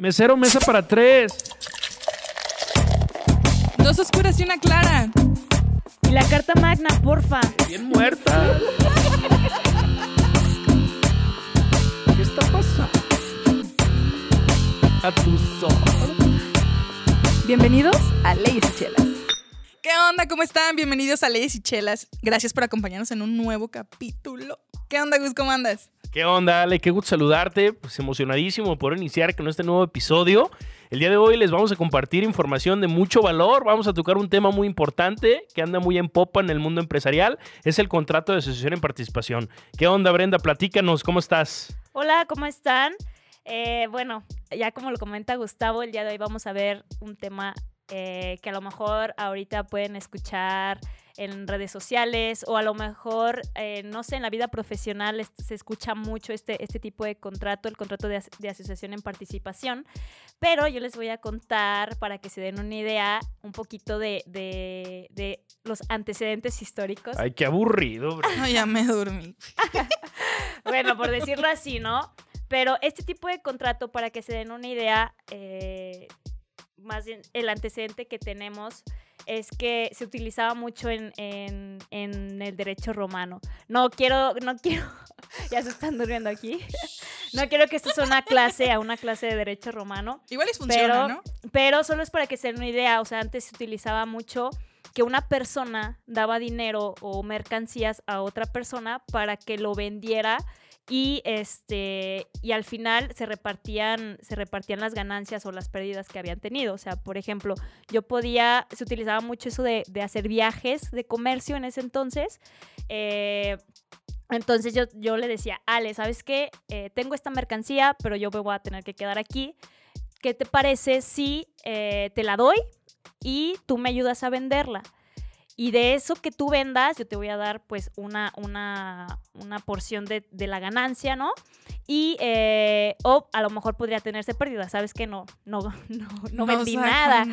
Mesero, mesa para tres. Dos oscuras y una clara. Y la carta magna, porfa. Bien muerta. ¿Qué está pasando? A tus ojos. Bienvenidos a Leyes y Chelas. ¿Qué onda? ¿Cómo están? Bienvenidos a Leyes y Chelas. Gracias por acompañarnos en un nuevo capítulo. ¿Qué onda, Gus? ¿Cómo andas? ¿Qué onda, Ale? Qué gusto saludarte. Pues emocionadísimo por iniciar con este nuevo episodio. El día de hoy les vamos a compartir información de mucho valor. Vamos a tocar un tema muy importante que anda muy en popa en el mundo empresarial. Es el contrato de asociación en participación. ¿Qué onda, Brenda? Platícanos, ¿cómo estás? Hola, ¿cómo están? Eh, bueno, ya como lo comenta Gustavo, el día de hoy vamos a ver un tema eh, que a lo mejor ahorita pueden escuchar en redes sociales o a lo mejor, eh, no sé, en la vida profesional es- se escucha mucho este, este tipo de contrato, el contrato de, as- de asociación en participación, pero yo les voy a contar para que se den una idea un poquito de, de- de los antecedentes históricos. Ay, qué aburrido, Brenda. No, ya me dormí. Bueno, por decirlo así, ¿no? Pero este tipo de contrato, para que se den una idea, eh, más bien el antecedente que tenemos es que se utilizaba mucho en, en- en el derecho romano. No quiero, no quiero, ya se están durmiendo aquí. No quiero que esto sea una clase, a una clase de derecho romano. Igual es funciona, Pero- ¿no? Pero solo es para que se den una idea, o sea, antes se utilizaba mucho que una persona daba dinero o mercancías a otra persona para que lo vendiera y este y al final se repartían se repartían las ganancias o las pérdidas que habían tenido, o sea, por ejemplo, yo podía se utilizaba mucho eso de, hacer viajes de comercio en ese entonces. eh, entonces yo, yo le decía, Ale, ¿sabes qué? Eh, tengo esta mercancía, pero yo me voy a tener que quedar aquí. ¿qué te parece si eh, te la doy y tú me ayudas a venderla? Y de eso que tú vendas, yo te voy a dar pues una, una, una porción de, de la ganancia, ¿no? Y, eh, o a lo mejor podría tenerse pérdida, ¿sabes que No, no, no, no vendí nada.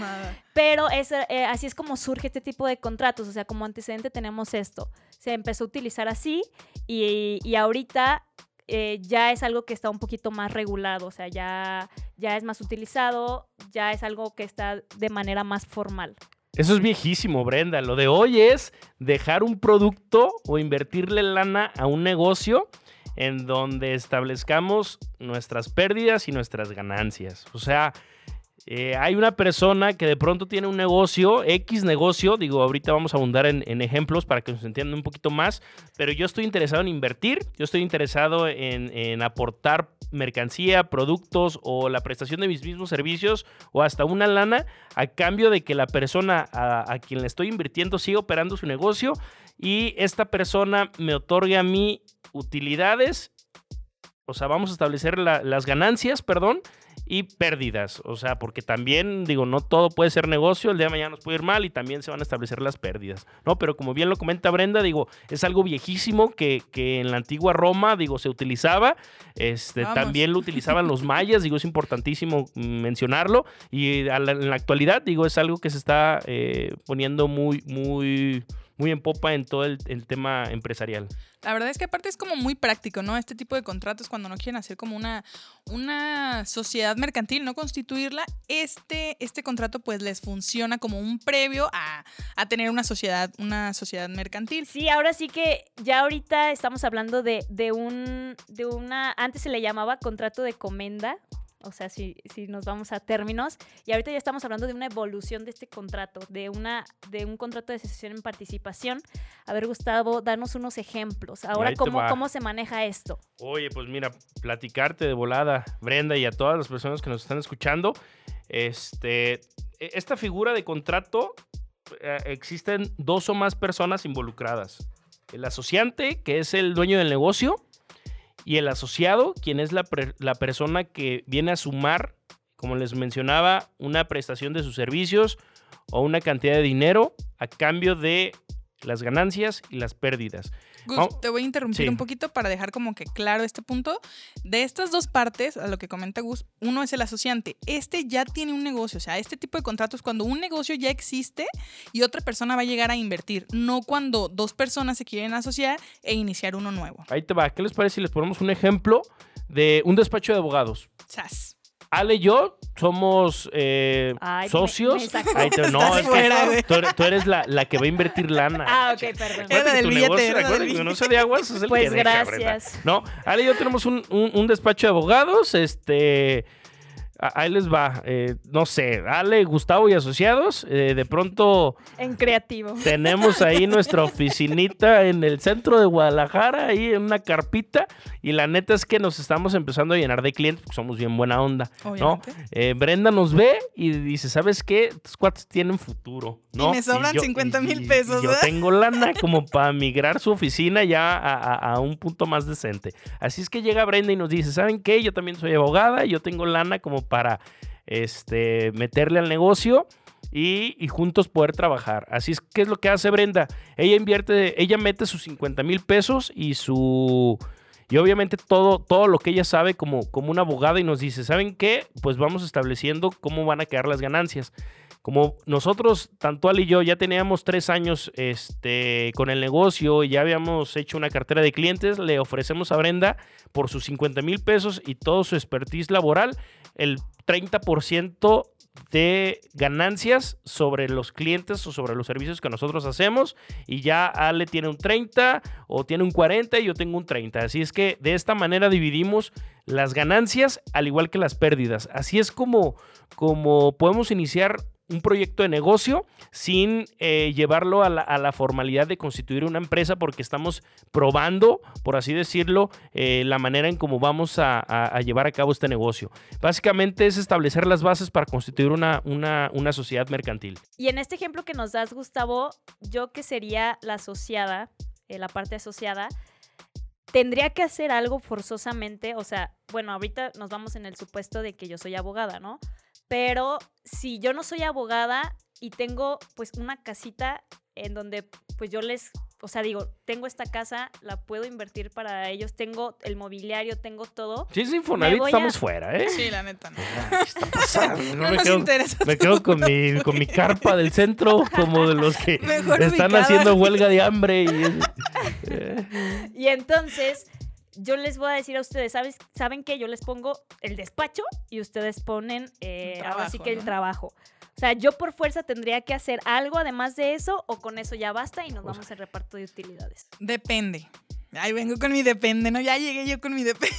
Pero es, eh, así es como surge este tipo de contratos, o sea, como antecedente tenemos esto. Se empezó a utilizar así y, y ahorita eh, ya es algo que está un poquito más regulado, o sea, ya, ya es más utilizado, ya es algo que está de manera más formal. Eso es viejísimo, Brenda. Lo de hoy es dejar un producto o invertirle lana a un negocio en donde establezcamos nuestras pérdidas y nuestras ganancias. O sea, eh, hay una persona que de pronto tiene un negocio, X negocio, digo, ahorita vamos a abundar en, ejemplos para que nos entiendan un poquito más, pero yo estoy interesado en invertir, yo estoy interesado en, aportar mercancía, productos o la prestación de mis mismos servicios o hasta una lana a cambio de que la persona a, quien le estoy invirtiendo siga operando su negocio y esta persona me otorgue a mí utilidades, o sea, vamos a establecer la- las ganancias, perdón, y pérdidas, o sea, porque también, digo, no todo puede ser negocio, el día de mañana nos puede ir mal y también se van a establecer las pérdidas, ¿no? Pero como bien lo comenta Brenda, digo, es algo viejísimo que, que en la antigua Roma, digo, se utilizaba, este, Vamos. también lo utilizaban los mayas, digo, es importantísimo mencionarlo, y la- en la actualidad, digo, es algo que se está eh, poniendo muy, muy, muy en popa en todo el, el tema empresarial. La verdad es que aparte es como muy práctico, ¿no? Este tipo de contratos cuando no quieren hacer como una, una sociedad mercantil, no constituirla, este, este contrato pues les funciona como un previo a, a tener una sociedad, una sociedad mercantil. Sí, ahora sí que ya ahorita estamos hablando de, de un, de una, antes se le llamaba contrato de comenda, o sea, si, si nos vamos a términos, y ahorita ya estamos hablando de una evolución de este contrato, de, una, de un contrato de asociación en participación. A ver, Gustavo, danos unos ejemplos. Ahora, ¿cómo. ¿cómo se maneja esto? Oye, pues mira, platicarte de volada, Brenda, y a todas las personas que nos están escuchando, este, e- esta figura de contrato, eh, existen dos o más personas involucradas. El asociante, que es el dueño del negocio, y el asociado, quien es la, la persona que viene a sumar, como les mencionaba, una prestación de sus servicios o una cantidad de dinero a cambio de las ganancias y las pérdidas. Gus, te voy a interrumpir sí. un poquito para dejar como que claro este punto. De estas dos partes, a lo que comenta Gus, uno es el asociante. Este ya tiene un negocio, o sea, este tipo de contratos cuando un negocio ya existe y otra persona va a llegar a invertir, no cuando dos personas se quieren asociar e iniciar uno nuevo. Ahí te va. ¿Qué les parece si les ponemos un ejemplo de un despacho de abogados? Sas. Ale y yo somos eh, Ay, me- socios. me te- no, es que fuera, güey. tú, eres, tú eres la, la que va a invertir lana. Ah, ok, perdón. Era del tu billete, negocio, de aguas es el Pues que deja, gracias. No, Ale y yo tenemos un, un- un despacho de abogados. Este. Ahí les va. eh, no sé, Ale, Gustavo y asociados. eh, de pronto En creativo. tenemos ahí nuestra oficinita en el centro de Guadalajara, ahí en una carpita. Y la neta es que nos estamos empezando a llenar de clientes porque somos bien buena onda. ¿no? Obviamente. Eh, Brenda nos ve y dice, ¿sabes qué? Tus cuates tienen futuro. ¿no? me sobran yo- 50 mil y- y pesos, Yo tengo lana como para migrar su oficina ya a, a- a un punto más decente. Así es que llega Brenda y nos dice, ¿saben qué? Yo también soy abogada y yo tengo lana como para este, meterle al negocio. Y, y juntos poder trabajar. Así es que es lo que hace Brenda. Ella invierte, ella mete sus 50 mil pesos y su, y obviamente todo, todo lo que ella sabe como, como una abogada y nos dice, ¿saben qué? Pues vamos estableciendo cómo van a quedar las ganancias. Como nosotros, tanto Ali y yo, ya teníamos tres años este, con el negocio y ya habíamos hecho una cartera de clientes, le ofrecemos a Brenda por sus 50 mil pesos y todo su expertise laboral, el 30% de ganancias sobre los clientes o sobre los servicios que nosotros hacemos y ya Ale tiene un 30 o tiene un 40 y yo tengo un 30. Así es que de esta manera dividimos las ganancias al igual que las pérdidas. Así es como, como podemos iniciar un proyecto de negocio sin eh, llevarlo a la, formalidad de constituir una empresa porque estamos probando, por así decirlo, eh, la manera en cómo vamos a, llevar a cabo este negocio. Básicamente es establecer las bases para constituir una, una, una sociedad mercantil. Y en este ejemplo que nos das, Gustavo, yo que sería la asociada, eh, la parte asociada, tendría que hacer algo forzosamente, o sea, bueno, ahorita nos vamos en el supuesto de que yo soy abogada, ¿no? Pero si yo no soy abogada y tengo pues una casita en donde pues yo les, o sea, digo, tengo esta casa, la puedo invertir para ellos, tengo el mobiliario, tengo todo. Si es Infonavit, a- estamos fuera, ¿eh? Sí, la neta, no. ¿Qué está pasando? No No me nos quedo- interesa. Me quedo con mi, con mi carpa del centro, como de los que Mejor están haciendo huelga de hambre. Y, eh, Y entonces yo les voy a decir a ustedes, ¿sabes? ¿saben qué? Yo les pongo el despacho y ustedes ponen eh, ahora sí que el trabajo. O sea, yo por fuerza tendría que hacer algo además de eso o con eso ya basta y nos vamos al reparto de utilidades. Depende. Ahí vengo con mi depende, ¿no? Ya llegué yo con mi depende.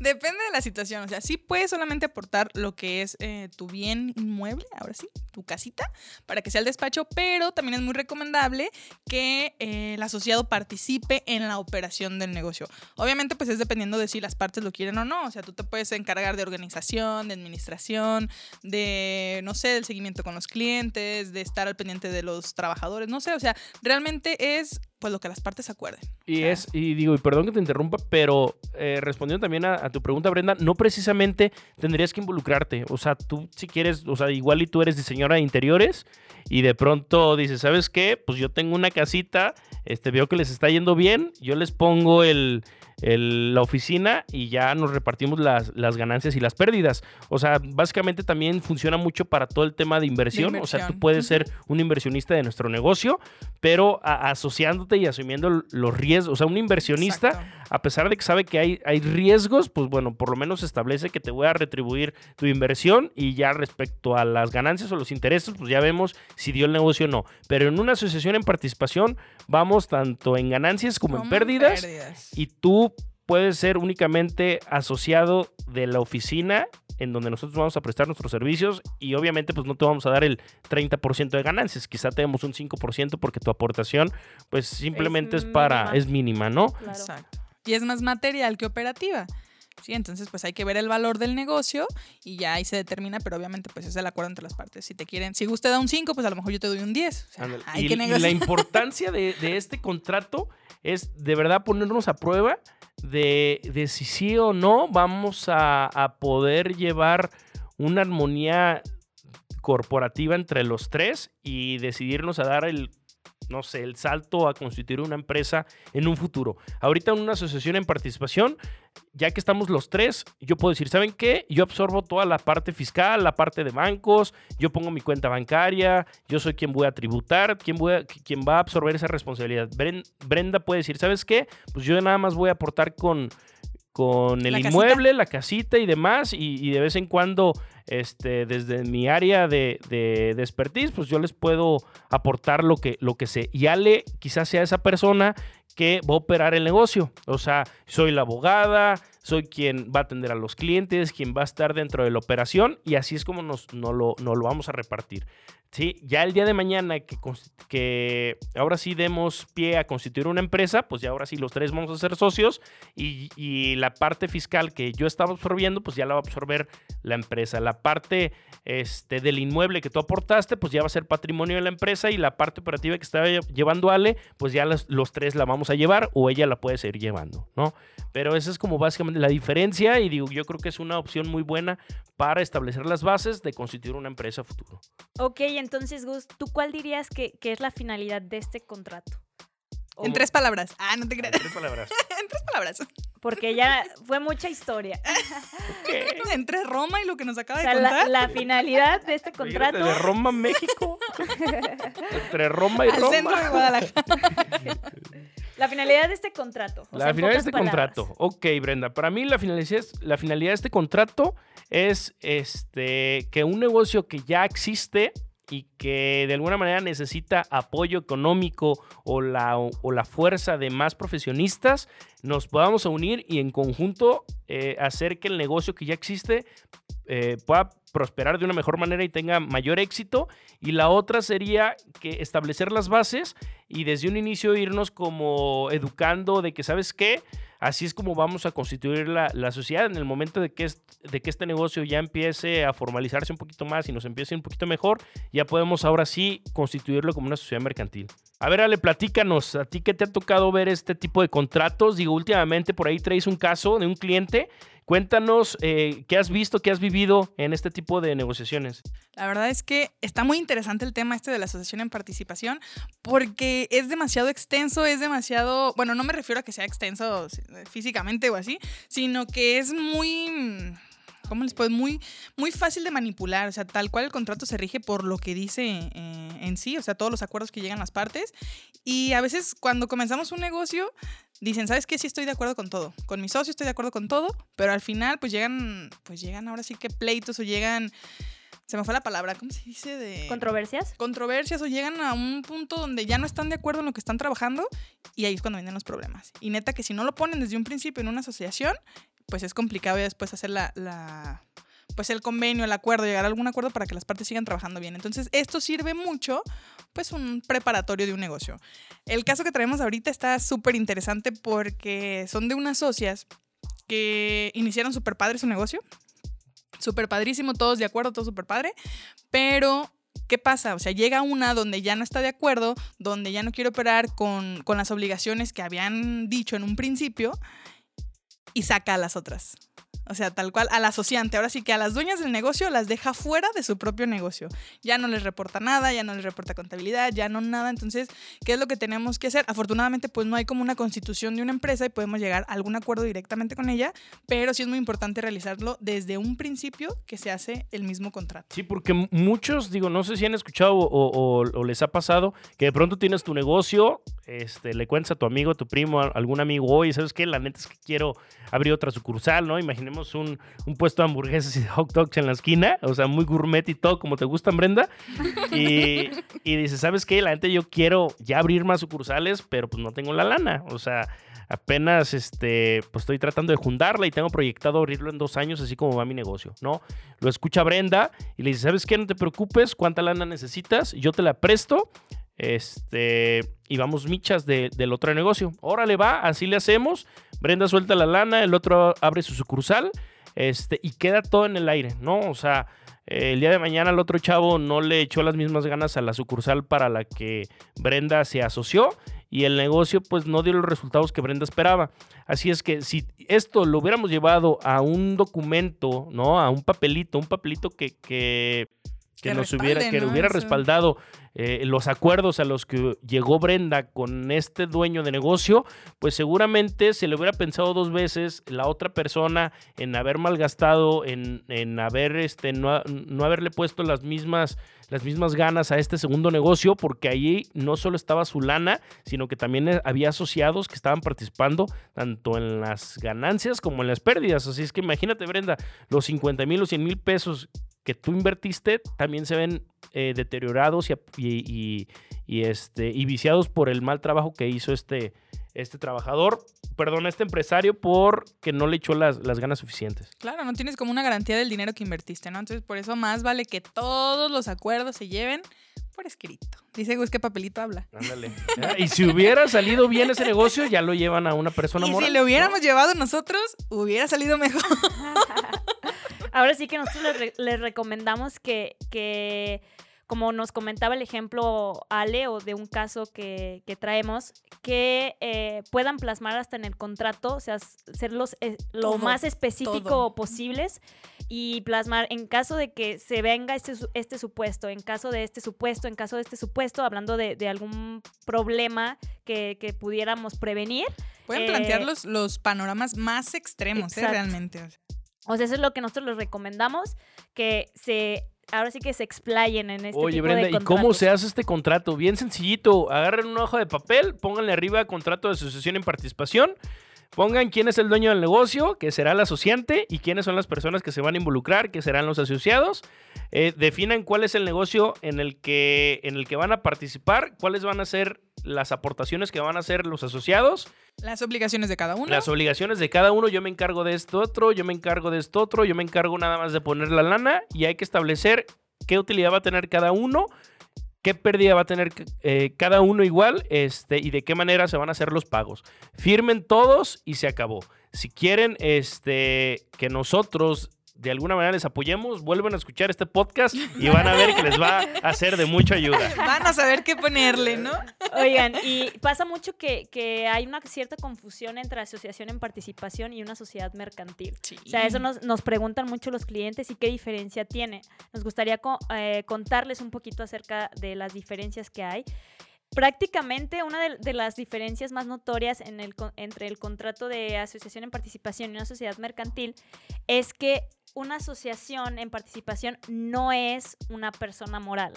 Depende de la situación. O sea, sí puedes solamente aportar lo que es eh, tu bien inmueble, ahora sí, tu casita, para que sea el despacho, pero también es muy recomendable que eh, el asociado participe en la operación del negocio. Obviamente, pues es dependiendo de si las partes lo quieren o no. O sea, tú te puedes encargar de organización, de administración, de, no sé, del seguimiento con los clientes, de estar al pendiente de los trabajadores, no sé. O sea, realmente es pues lo que las partes acuerden. Y es, y digo, y perdón que te interrumpa, pero eh, respondiendo también a, a tu pregunta, Brenda, no precisamente tendrías que involucrarte. O sea, tú si quieres, o sea, igual y tú eres diseñadora de interiores y de pronto dices, ¿sabes qué? Pues yo tengo una casita, este, veo que les está yendo bien, yo les pongo el, el- la oficina y ya nos repartimos las, las ganancias y las pérdidas. O sea, básicamente también funciona mucho para todo el tema de inversión. O sea, tú puedes ser un inversionista de nuestro negocio, pero a- asociándote y asumiendo los riesgos. O sea, un inversionista, exacto. a pesar de que sabe que hay, hay riesgos, pues bueno, por lo menos establece que te voy a retribuir tu inversión y ya respecto a las ganancias o los intereses, pues ya vemos si dio el negocio o no. Pero en una asociación en participación vamos tanto en ganancias como, en pérdidas. y tú puedes ser únicamente asociado de la oficina en donde nosotros vamos a prestar nuestros servicios y obviamente pues no te vamos a dar el 30% de ganancias, quizá te demos un 5% porque tu aportación pues simplemente es, para, mínima. es mínima, ¿no? Claro. Exacto. Y es más material que operativa. Sí, entonces pues hay que ver el valor del negocio y ya ahí se determina, pero obviamente pues es el acuerdo entre las partes. Si te quieren, si usted da un 5, pues a lo mejor yo te doy un 10. O sea, Ándale. hay y, que y la negociar. importancia de, de este contrato es de verdad ponernos a prueba de, de si sí o no vamos a, a poder llevar una armonía corporativa entre los tres y decidirnos a dar el no sé, el salto a constituir una empresa en un futuro. Ahorita en una asociación en participación, ya que estamos los tres, yo puedo decir, ¿saben qué? Yo absorbo toda la parte fiscal, la parte de bancos, yo pongo mi cuenta bancaria, yo soy quien voy a tributar, quien, va a absorber esa responsabilidad. Bren- Brenda puede decir, ¿sabes qué? Pues yo nada más voy a aportar con, con el La casita. inmueble, la casita y demás, y, y de vez en cuando, este, desde mi área de, de, de expertise, pues yo les puedo aportar lo que, lo que sé. Y Ale quizás sea esa persona que va a operar el negocio. O sea, soy la abogada, soy quien va a atender a los clientes, quien va a estar dentro de la operación, y así es como nos, no lo, nos lo vamos a repartir. Sí, ya el día de mañana que, que ahora sí demos pie a constituir una empresa, pues ya ahora sí los tres vamos a ser socios y, y la parte fiscal que yo estaba absorbiendo, pues ya la va a absorber la empresa. La parte este, del inmueble que tú aportaste, pues ya va a ser patrimonio de la empresa y la parte operativa que estaba lle- llevando Ale, pues ya los, los tres la vamos a llevar o ella la puede seguir llevando, ¿no? Pero esa es como básicamente la diferencia y digo, yo creo que es una opción muy buena para establecer las bases de constituir una empresa futuro. Ok, entonces, Gus, ¿tú cuál dirías que, que es la finalidad de este contrato? O- En tres palabras. Ah, no te creas. En tres palabras. en tres palabras. Porque ya fue mucha historia. Ok. Entre Roma y lo que nos O acaba sea, de contar. la finalidad de este contrato... De Roma a México. Entre Roma y al Roma. centro de Guadalajara. La finalidad de este contrato. o La finalidad de este palabras. contrato. Ok, Brenda. Para mí la finalidad, la finalidad de este contrato es este, que un negocio que ya existe y que de alguna manera necesita apoyo económico o la, o la fuerza de más profesionistas, nos podamos unir y en conjunto eh, hacer que el negocio que ya existe eh, pueda prosperar de una mejor manera y tenga mayor éxito. Y la otra sería que establecer las bases y desde un inicio irnos como educando de que, ¿sabes qué? Así es como vamos a constituir la, la sociedad en el momento de que, de que este negocio ya empiece a formalizarse un poquito más y nos empiece un poquito mejor, ya podemos ahora sí constituirlo como una sociedad mercantil. A ver, Ale, platícanos, ¿a ti qué te ha tocado ver este tipo de contratos? Digo, últimamente por ahí traes un caso de un cliente. Cuéntanos eh, qué has visto, qué has vivido en este tipo de negociaciones. La verdad es que está muy interesante el tema este de la asociación en participación porque es demasiado extenso, es demasiado, bueno, no me refiero a que sea extenso físicamente o así, sino que es muy, ¿cómo les puedo? Muy, muy fácil de manipular, o sea, tal cual el contrato se rige por lo que dice eh, en sí, o sea, todos los acuerdos que llegan las partes. Y a veces cuando comenzamos un negocio, dicen, ¿sabes qué? Sí estoy de acuerdo con todo. Con mi socio estoy de acuerdo con todo, pero al final pues llegan, pues llegan ahora sí que pleitos o llegan, se me fue la palabra, ¿cómo se dice? De ¿Controversias? controversias o llegan a un punto donde ya no están de acuerdo en lo que están trabajando y ahí es cuando vienen los problemas. Y neta que si no lo ponen desde un principio en una asociación, pues es complicado ya después hacer la, la- pues el convenio, el acuerdo, llegar a algún acuerdo para que las partes sigan trabajando bien. Entonces, esto sirve mucho, pues un preparatorio de un negocio. El caso que traemos ahorita está súper interesante porque son de unas socias que iniciaron súper padre su negocio. Súper padrísimo, todos de acuerdo, todo súper padre. Pero, ¿qué pasa? O sea, llega una donde ya no está de acuerdo, donde ya no quiere operar con, con las obligaciones que habían dicho en un principio y saca a las otras. O sea, tal cual, al asociante. Ahora sí que a las dueñas del negocio las deja fuera de su propio negocio. Ya no les reporta nada, ya no les reporta contabilidad, ya no nada. Entonces, ¿qué es lo que tenemos que hacer? Afortunadamente, pues no hay como una constitución de una empresa y podemos llegar a algún acuerdo directamente con ella, pero sí es muy importante realizarlo desde un principio que se hace el mismo contrato. Sí, porque muchos, digo, no sé si han escuchado o, o- o les ha pasado que de pronto tienes tu negocio, este, le cuentas a tu amigo, a tu primo, a algún amigo, oye, ¿sabes qué? La neta es que quiero abrir otra sucursal, ¿no? Imaginemos un, un puesto de hamburguesas y de hot dogs en la esquina, o sea, muy gourmet y todo, como te gustan, Brenda. Y, y dices, ¿sabes qué? La neta yo quiero ya abrir más sucursales, pero pues no tengo la lana, o sea... Apenas este, pues estoy tratando de juntarla y tengo proyectado abrirlo en dos años, así como va mi negocio, ¿no? Lo escucha Brenda y le dice, ¿sabes qué? No te preocupes, ¿cuánta lana necesitas? Yo te la presto. Este, y vamos michas de- del otro negocio. Órale, va, así le hacemos. Brenda suelta la lana, el otro abre su sucursal, este, y queda todo en el aire, ¿no? O sea, eh, el día de mañana el otro chavo no le echó las mismas ganas a la sucursal para la que Brenda se asoció y el negocio pues no dio los resultados que Brenda esperaba. Así es que si esto lo hubiéramos llevado a un documento, ¿no? A un papelito, un papelito que, que, que, Que nos hubiera, respalde, que ¿no? hubiera Eso. respaldado eh, los acuerdos a los que llegó Brenda con este dueño de negocio, pues seguramente se le hubiera pensado dos veces la otra persona en haber malgastado, en, en haber este, no, no haberle puesto las mismas, las mismas ganas a este segundo negocio, porque allí no solo estaba su lana, sino que también eh, había asociados que estaban participando tanto en las ganancias como en las pérdidas. Así es que imagínate, Brenda, los 50 mil o 100 mil pesos que tú invertiste también se ven eh, deteriorados y, y- y- y, este, y viciados por el mal trabajo que hizo este, este trabajador, perdón, este empresario, porque no le echó las, las ganas suficientes. Claro, no tienes como una garantía del dinero que invertiste, ¿no? Entonces, por eso más vale que todos los acuerdos se lleven por escrito. Dice Gus que papelito habla. Ándale. Ah, Y si hubiera salido bien ese negocio, ya lo llevan a una persona Y moral. si lo hubiéramos llevado nosotros, hubiera salido mejor. Ahora sí que nosotros les, re- les recomendamos que, que, como nos comentaba el ejemplo Ale o de un caso que, que traemos, que eh, puedan plasmar hasta en el contrato, o sea, ser los, eh, lo Todo, más específico todo. posibles y plasmar en caso de que se venga este, este supuesto, en caso de este supuesto, en caso de este supuesto, hablando de, de algún problema que, que pudiéramos prevenir. Pueden Eh, plantear los, los panoramas más extremos, ¿eh? Realmente. O sea. Eso es lo que nosotros les recomendamos, que se, ahora sí que se explayen en este Oye, tipo Brenda, de ¿y cómo se hace este contrato? Bien sencillito. Agarren una hoja de papel, pónganle arriba contrato de asociación en participación, pongan quién es el dueño del negocio, que será el asociante, y quiénes son las personas que se van a involucrar, que serán los asociados. Eh, definan cuál es el negocio en el, que, en el que van a participar, cuáles van a ser las aportaciones que van a hacer los asociados, Las obligaciones de cada uno. las obligaciones de cada uno. Yo me encargo de esto otro, yo me encargo de esto otro, yo me encargo nada más de poner la lana y hay que establecer qué utilidad va a tener cada uno, qué pérdida va a tener eh, cada uno igual este, y de qué manera se van a hacer los pagos. Firmen todos y se acabó. Si quieren este, que nosotros de alguna manera les apoyemos, vuelven a escuchar este podcast y van a ver que les va a ser de mucha ayuda. Van a saber qué ponerle, ¿no? Oigan, y pasa mucho que, que hay una cierta confusión entre asociación en participación y una sociedad mercantil. O sea, eso nos, nos preguntan mucho los clientes y qué diferencia tiene. Nos gustaría co- eh, contarles un poquito acerca de las diferencias que hay. Prácticamente una de, de las diferencias más notorias en el, con- entre el contrato de asociación en participación y una sociedad mercantil es que una asociación en participación no es una persona moral.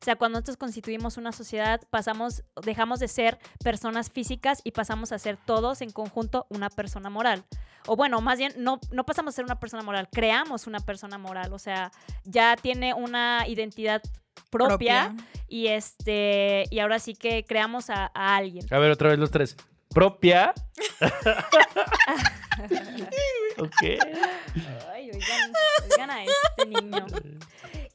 O sea, cuando nosotros constituimos una sociedad, pasamos, dejamos de ser personas físicas y pasamos a ser todos en conjunto una persona moral. O bueno, más bien, no, no pasamos a ser una persona moral, creamos una persona moral. O sea, ya tiene una identidad propia, y este y ahora sí que creamos a, a alguien. A ver, otra vez los tres. Propia. ok. Ay, oigan, oigan a este niño.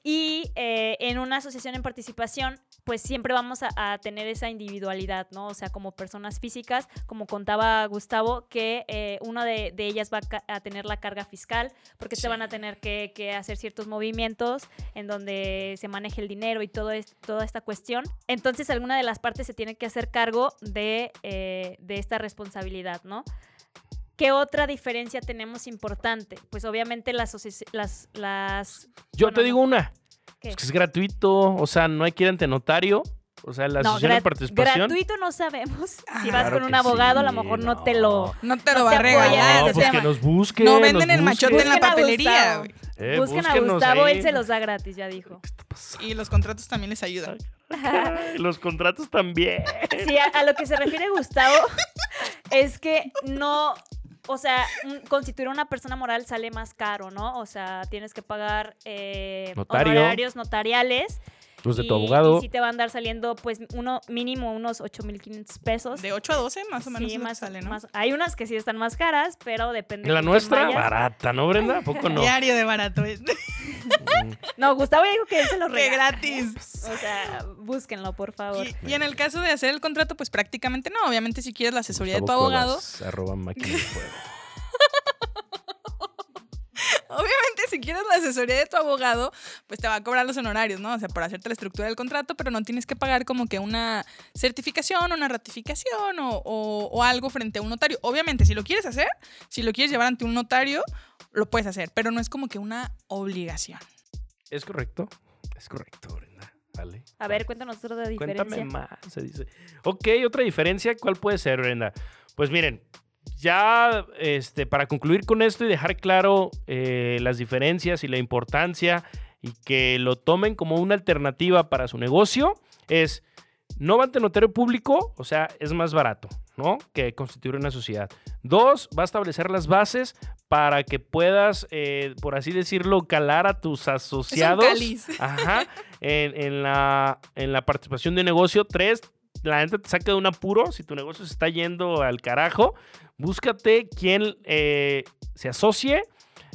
Y eh, en una asociación en participación, pues siempre vamos a, a tener esa individualidad, ¿no? O sea, como personas físicas, como contaba Gustavo, que eh, una de, de ellas va a, tener la carga fiscal, porque se van a tener que, que hacer ciertos movimientos en donde se maneje el dinero y todo es- toda esta cuestión. Entonces, alguna de las partes se tiene que hacer cargo de, eh, de esta responsabilidad, ¿no? ¿Qué otra diferencia tenemos importante? Pues obviamente las... las, las Yo bueno, te digo una. ¿Qué? Es que es gratuito, o sea, no hay que ir ante notario. O sea, la No, asociación de participación. gratuito no sabemos. si Ah, vas Claro con un abogado, a lo mejor no, no. te lo... No te lo No va te a apoyan regalar. en No, pues que nos busquen. No venden el machote busquen. en la papelería. Eh, Busquen a Gustavo, ahí. él se los da gratis, ya dijo. ¿Qué está pasando? Y los contratos también les ayudan. Ay, Los contratos también. Sí, a, a lo que se refiere Gustavo es que no, o sea, constituir una persona moral sale más caro, ¿no? O sea, tienes que pagar eh, Notario. honorarios notariales. Los de y- tu abogado. Y sí te van a andar saliendo, pues, uno mínimo unos 8,500 pesos. De 8 a 12 más o menos Sí, lo que más, sale, ¿no? más- Hay unas que sí están más caras, pero depende. La quién nuestra, vayas. barata, ¿no, Brenda? ¿A poco no? Diario de barato. es. No, Gustavo dijo que él se los ¡Qué regala. gratis! O sea, búsquenlo, por favor. Y, y en el caso de hacer el contrato, pues prácticamente no. Obviamente, si quieres la asesoría de tu abogado, Cuevas, arroba máquina de fuego. Obviamente, si quieres la asesoría de tu abogado, pues te va a cobrar los honorarios, ¿no? O sea, por hacerte la estructura del contrato, pero no tienes que pagar como que una certificación, una ratificación o, o- o algo frente a un notario. Obviamente, si lo quieres hacer, si lo quieres llevar ante un notario, lo puedes hacer, pero no es como que una obligación. Es correcto. Es correcto, Brenda. Vale. A ver, cuéntanos otra diferencia. Cuéntame más, se dice. Ok, otra diferencia, ¿cuál puede ser, Brenda? Pues miren, ya este, para concluir con esto y dejar claro eh, las diferencias y la importancia y que lo tomen como una alternativa para su negocio, es no va ante notario público, o sea, es más barato, ¿no? Que constituir una sociedad. Dos, va a establecer las bases para que puedas, eh, por así decirlo, calar a tus asociados. Ajá. En, en la, en la participación de negocio. Tres, la gente te saca de un apuro. Si tu negocio se está yendo al carajo, búscate quien eh, se asocie.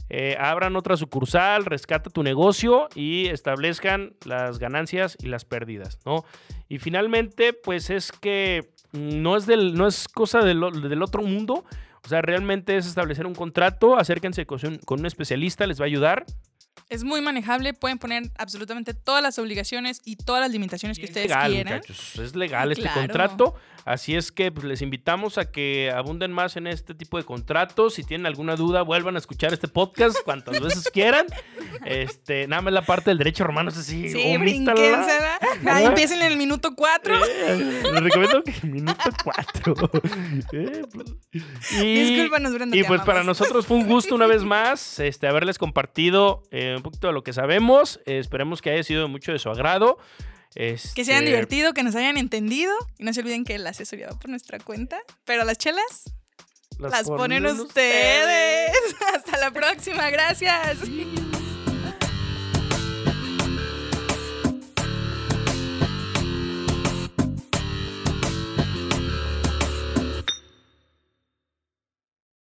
eh, abran otra sucursal, rescata tu negocio y establezcan las ganancias y las pérdidas, ¿no? Y finalmente, pues es que no es, del, no es cosa del, del otro mundo. O sea, realmente es establecer un contrato, acérquense con, con un especialista, les va a ayudar. Es muy manejable, pueden poner absolutamente todas las obligaciones y todas las limitaciones que Y es ustedes legal, quieran. muchachos, es legal este contrato. Así es que pues, les invitamos a que abunden más en este tipo de contratos. Si tienen alguna duda, vuelvan a escuchar este podcast cuantas veces quieran. Este, nada más la parte del derecho romano, es así, Sí, omítala. brinquénsela. Ah, empiecen en el minuto 4. Eh, les recomiendo que minuto 4. y, Discúlpanos, Brenda, y pues para nosotros fue un gusto una vez más este, haberles compartido eh, un poquito de lo que sabemos. Eh, esperemos que haya sido de mucho de su agrado. Que se hayan Este, divertido, que nos hayan entendido. Y no se olviden que la asesoría va por nuestra cuenta. Pero las chelas las, ponen ustedes. Hasta la próxima. Gracias.